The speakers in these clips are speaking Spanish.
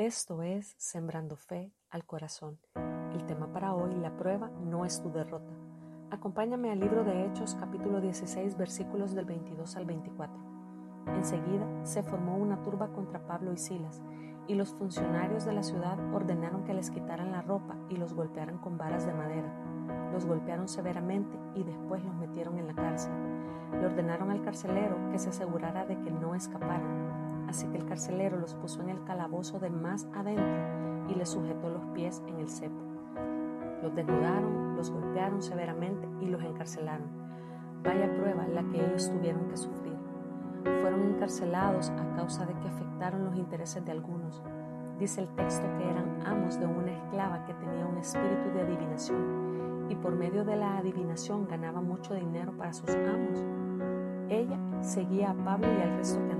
Esto es Sembrando Fe al Corazón. El tema para hoy, la prueba, no es tu derrota. Acompáñame al libro de Hechos capítulo 16 versículos del 22 al 24. Enseguida se formó una turba contra Pablo y Silas, y los funcionarios de la ciudad ordenaron que les quitaran la ropa y los golpearan con varas de madera. Los golpearon severamente y después los metieron en la cárcel. Le ordenaron al carcelero que se asegurara de que no escaparan Así que el carcelero los puso en el calabozo de más adentro y les sujetó los pies en el cepo. Los desnudaron, los golpearon severamente y los encarcelaron. Vaya prueba la que ellos tuvieron que sufrir. Fueron encarcelados a causa de que afectaron los intereses de algunos. Dice el texto que eran amos de una esclava que tenía un espíritu de adivinación y por medio de la adivinación ganaba mucho dinero para sus amos. Ella seguía a Pablo y al resto que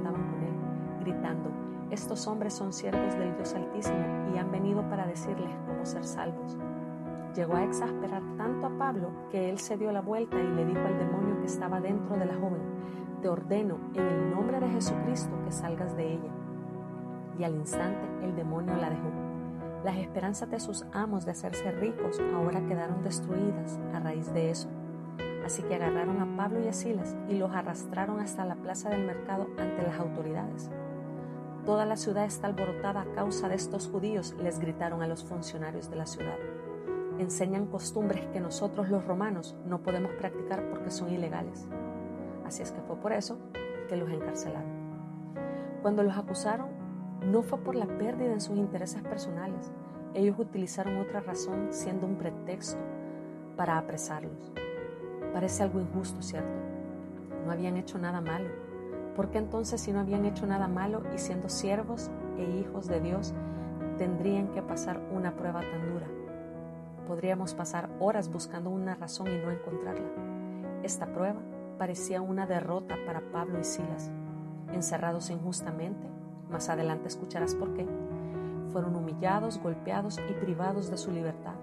gritando, estos hombres son siervos del Dios Altísimo y han venido para decirles cómo ser salvos. Llegó a exasperar tanto a Pablo que él se dio la vuelta y le dijo al demonio que estaba dentro de la joven, te ordeno en el nombre de Jesucristo que salgas de ella. Y al instante el demonio la dejó. Las esperanzas de sus amos de hacerse ricos ahora quedaron destruidas a raíz de eso. Así que agarraron a Pablo y a Silas y los arrastraron hasta la plaza del mercado ante las autoridades. Toda la ciudad está alborotada a causa de estos judíos, les gritaron a los funcionarios de la ciudad. Enseñan costumbres que nosotros los romanos no podemos practicar porque son ilegales. Así es que fue por eso que los encarcelaron. Cuando los acusaron, no fue por la pérdida en sus intereses personales. Ellos utilizaron otra razón siendo un pretexto para apresarlos. Parece algo injusto, ¿cierto? No habían hecho nada malo ¿Por qué entonces si no habían hecho nada malo y siendo siervos e hijos de Dios tendrían que pasar una prueba tan dura? Podríamos pasar horas buscando una razón y no encontrarla. Esta prueba parecía una derrota para Pablo y Silas. Encerrados injustamente, más adelante escucharás por qué, fueron humillados, golpeados y privados de su libertad.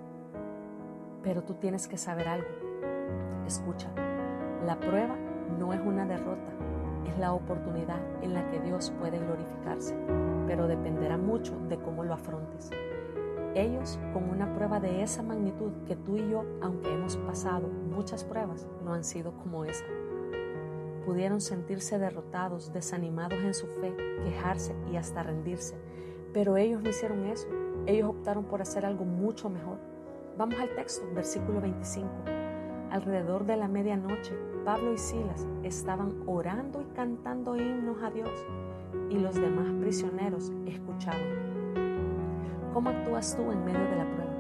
Pero tú tienes que saber algo. Escucha, la prueba no es una derrota, es la oportunidad en la que Dios puede glorificarse, pero dependerá mucho de cómo lo afrontes. Ellos, con una prueba de esa magnitud que tú y yo, aunque hemos pasado muchas pruebas, no han sido como esa. Pudieron sentirse derrotados, desanimados en su fe, quejarse y hasta rendirse, pero ellos no hicieron eso. Ellos optaron por hacer algo mucho mejor. Vamos al texto, versículo 25. Alrededor de la medianoche, Pablo y Silas estaban orando y cantando himnos a Dios y los demás prisioneros escuchaban. ¿Cómo actúas tú en medio de la prueba?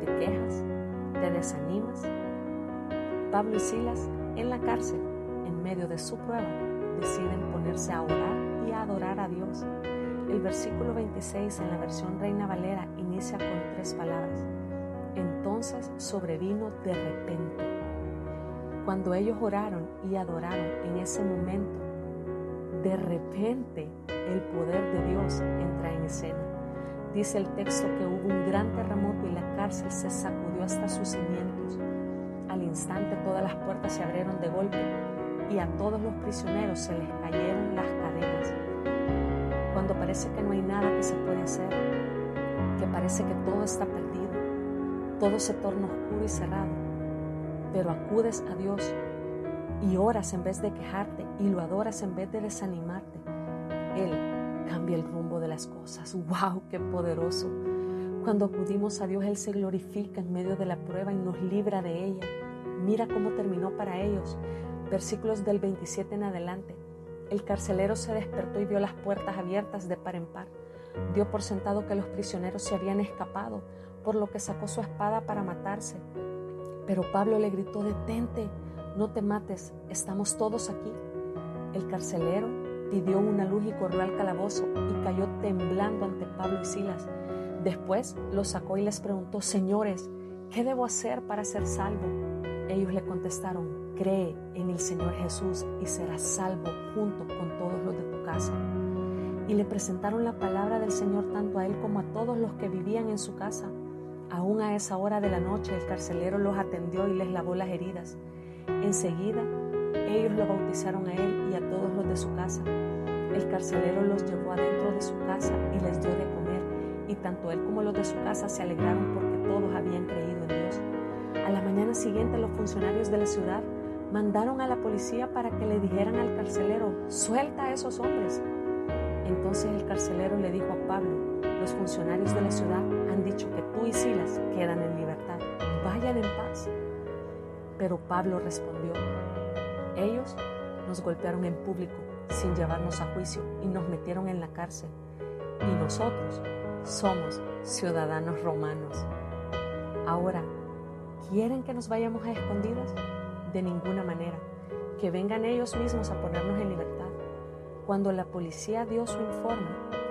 ¿Te quejas? ¿Te desanimas? Pablo y Silas en la cárcel, en medio de su prueba, deciden ponerse a orar y a adorar a Dios. El versículo 26 en la versión Reina Valera inicia con tres palabras entonces sobrevino de repente. Cuando ellos oraron y adoraron en ese momento, de repente el poder de Dios entra en escena. Dice el texto que hubo un gran terremoto y la cárcel se sacudió hasta sus cimientos. Al instante todas las puertas se abrieron de golpe y a todos los prisioneros se les cayeron las cadenas. Cuando parece que no hay nada que se puede hacer, que parece que todo está perdido todo se torna oscuro y cerrado, pero acudes a Dios y oras en vez de quejarte y lo adoras en vez de desanimarte, Él cambia el rumbo de las cosas. ¡Wow! ¡Qué poderoso! Cuando acudimos a Dios, Él se glorifica en medio de la prueba y nos libra de ella. Mira cómo terminó para ellos. Versículos del 27 en adelante. El carcelero se despertó y vio las puertas abiertas de par en par. Dio por sentado que los prisioneros se habían escapado por lo que sacó su espada para matarse. Pero Pablo le gritó, detente, no te mates, estamos todos aquí. El carcelero pidió una luz y corrió al calabozo y cayó temblando ante Pablo y Silas. Después los sacó y les preguntó, señores, ¿qué debo hacer para ser salvo? Ellos le contestaron, cree en el Señor Jesús y serás salvo junto con todos los de tu casa. Y le presentaron la palabra del Señor tanto a él como a todos los que vivían en su casa. Aún a esa hora de la noche el carcelero los atendió y les lavó las heridas. Enseguida ellos lo bautizaron a él y a todos los de su casa. El carcelero los llevó adentro de su casa y les dio de comer y tanto él como los de su casa se alegraron porque todos habían creído en Dios. A la mañana siguiente los funcionarios de la ciudad mandaron a la policía para que le dijeran al carcelero, suelta a esos hombres. Entonces el carcelero le dijo a Pablo, los funcionarios de la ciudad han dicho que tú y Silas quedan en libertad, vayan en paz. Pero Pablo respondió, ellos nos golpearon en público sin llevarnos a juicio y nos metieron en la cárcel. Y nosotros somos ciudadanos romanos. Ahora, ¿quieren que nos vayamos a escondidas? De ninguna manera. Que vengan ellos mismos a ponernos en libertad. Cuando la policía dio su informe,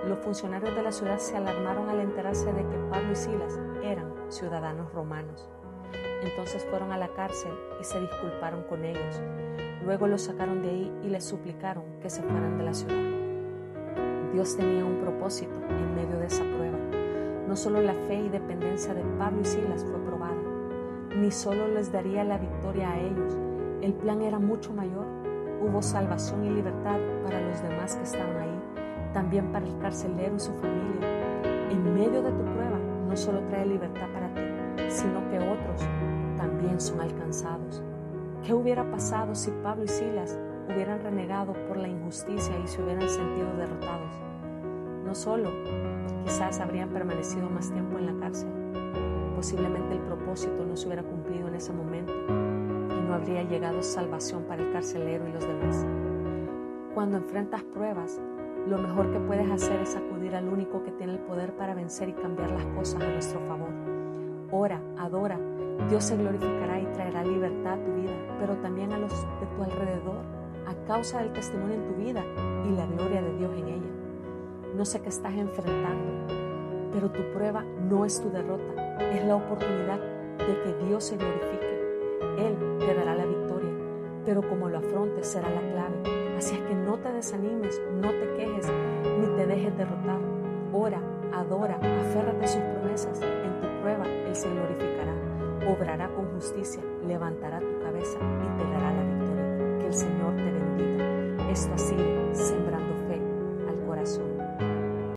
los funcionarios de la ciudad se alarmaron al enterarse de que Pablo y Silas eran ciudadanos romanos. Entonces fueron a la cárcel y se disculparon con ellos. Luego los sacaron de ahí y les suplicaron que se fueran de la ciudad. Dios tenía un propósito en medio de esa prueba. No solo la fe y dependencia de Pablo y Silas fue probada, ni solo les daría la victoria a ellos. El plan era mucho mayor. Hubo salvación y libertad para los demás que estaban ahí, también para el carcelero y su familia. En medio de tu prueba no solo trae libertad para ti, sino que otros también son alcanzados. ¿Qué hubiera pasado si Pablo y Silas hubieran renegado por la injusticia y se hubieran sentido derrotados? No solo, quizás habrían permanecido más tiempo en la cárcel, posiblemente el propósito no se hubiera cumplido en ese momento no habría llegado salvación para el carcelero y los demás. Cuando enfrentas pruebas, lo mejor que puedes hacer es acudir al único que tiene el poder para vencer y cambiar las cosas a nuestro favor. Ora, adora, Dios se glorificará y traerá libertad a tu vida, pero también a los de tu alrededor, a causa del testimonio en tu vida y la gloria de Dios en ella. No sé qué estás enfrentando, pero tu prueba no es tu derrota, es la oportunidad de que Dios se glorifique. Él te dará la victoria, pero como lo afrontes será la clave. Así es que no te desanimes, no te quejes, ni te dejes derrotar. Ora, adora, aférrate a sus promesas. En tu prueba Él se glorificará, obrará con justicia, levantará tu cabeza y te dará la victoria. Que el Señor te bendiga. Esto ha Sembrando.